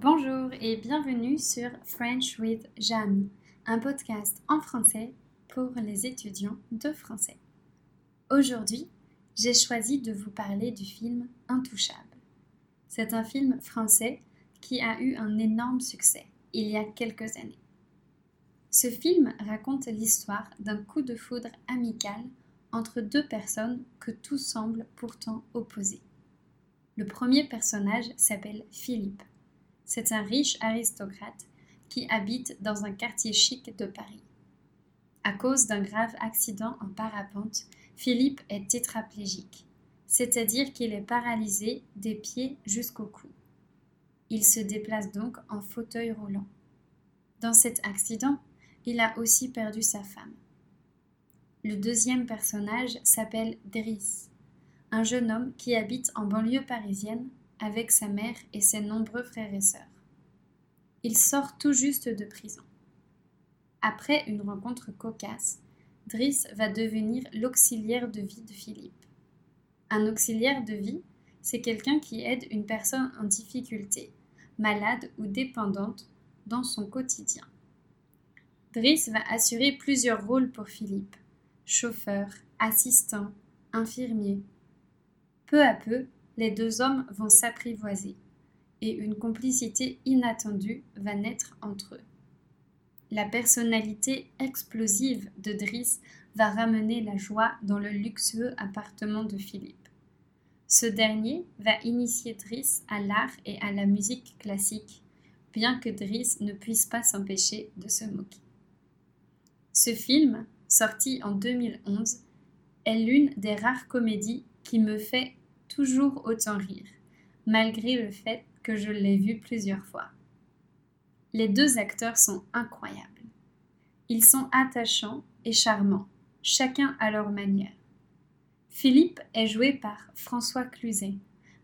Bonjour et bienvenue sur French with Jeanne, un podcast en français pour les étudiants de français. Aujourd'hui, j'ai choisi de vous parler du film Intouchable. C'est un film français qui a eu un énorme succès il y a quelques années. Ce film raconte l'histoire d'un coup de foudre amical entre deux personnes que tout semble pourtant opposer. Le premier personnage s'appelle Philippe. C'est un riche aristocrate qui habite dans un quartier chic de Paris. À cause d'un grave accident en parapente, Philippe est tétraplégique, c'est-à-dire qu'il est paralysé des pieds jusqu'au cou. Il se déplace donc en fauteuil roulant. Dans cet accident, il a aussi perdu sa femme. Le deuxième personnage s'appelle Driss, un jeune homme qui habite en banlieue parisienne avec sa mère et ses nombreux frères et sœurs. Il sort tout juste de prison. Après une rencontre cocasse, Driss va devenir l'auxiliaire de vie de Philippe. Un auxiliaire de vie, c'est quelqu'un qui aide une personne en difficulté, malade ou dépendante dans son quotidien. Driss va assurer plusieurs rôles pour Philippe chauffeur, assistant, infirmier. Peu à peu, les deux hommes vont s'apprivoiser et une complicité inattendue va naître entre eux. La personnalité explosive de Driss va ramener la joie dans le luxueux appartement de Philippe. Ce dernier va initier Driss à l'art et à la musique classique, bien que Driss ne puisse pas s'empêcher de se moquer. Ce film, sorti en 2011, est l'une des rares comédies qui me fait autant rire, malgré le fait que je l'ai vu plusieurs fois. Les deux acteurs sont incroyables. Ils sont attachants et charmants, chacun à leur manière. Philippe est joué par François Cluzet,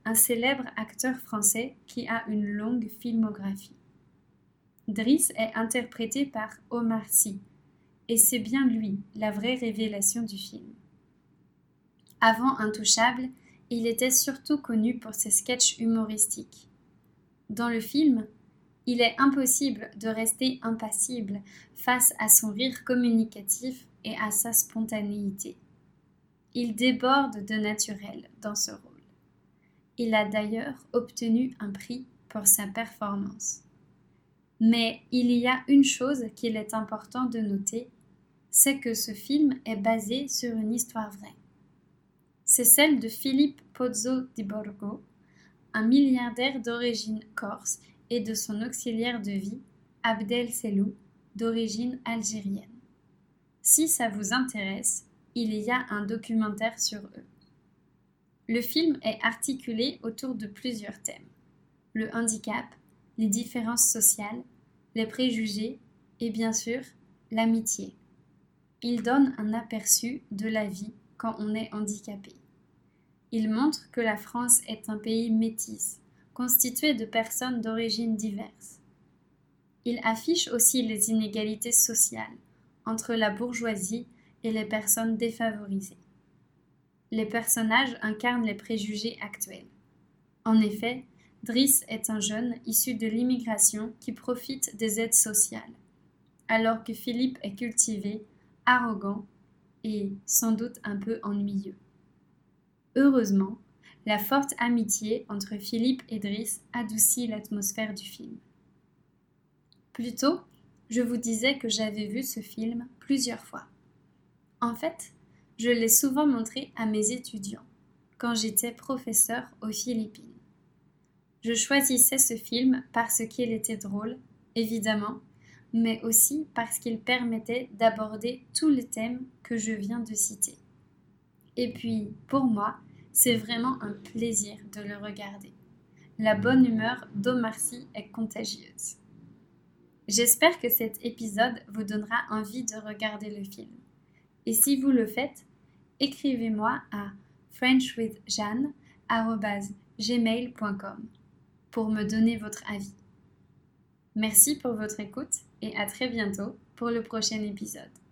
un célèbre acteur français qui a une longue filmographie. Driss est interprété par Omar Sy, et c'est bien lui la vraie révélation du film. Avant Intouchable, il était surtout connu pour ses sketchs humoristiques. Dans le film, il est impossible de rester impassible face à son rire communicatif et à sa spontanéité. Il déborde de naturel dans ce rôle. Il a d'ailleurs obtenu un prix pour sa performance. Mais il y a une chose qu'il est important de noter, c'est que ce film est basé sur une histoire vraie. C'est celle de Philippe Pozzo di Borgo, un milliardaire d'origine corse et de son auxiliaire de vie, Abdel Selou, d'origine algérienne. Si ça vous intéresse, il y a un documentaire sur eux. Le film est articulé autour de plusieurs thèmes. Le handicap, les différences sociales, les préjugés et bien sûr l'amitié. Il donne un aperçu de la vie quand on est handicapé. Il montre que la France est un pays métis, constitué de personnes d'origines diverses. Il affiche aussi les inégalités sociales entre la bourgeoisie et les personnes défavorisées. Les personnages incarnent les préjugés actuels. En effet, Driss est un jeune issu de l'immigration qui profite des aides sociales, alors que Philippe est cultivé, arrogant et sans doute un peu ennuyeux. Heureusement, la forte amitié entre Philippe et Driss adoucit l'atmosphère du film. Plus tôt, je vous disais que j'avais vu ce film plusieurs fois. En fait, je l'ai souvent montré à mes étudiants quand j'étais professeur aux Philippines. Je choisissais ce film parce qu'il était drôle, évidemment, mais aussi parce qu'il permettait d'aborder tous les thèmes que je viens de citer. Et puis, pour moi, c'est vraiment un plaisir de le regarder. La bonne humeur d'Omar Sy est contagieuse. J'espère que cet épisode vous donnera envie de regarder le film. Et si vous le faites, écrivez-moi à frenchwithjeanne.gmail.com pour me donner votre avis. Merci pour votre écoute et à très bientôt pour le prochain épisode.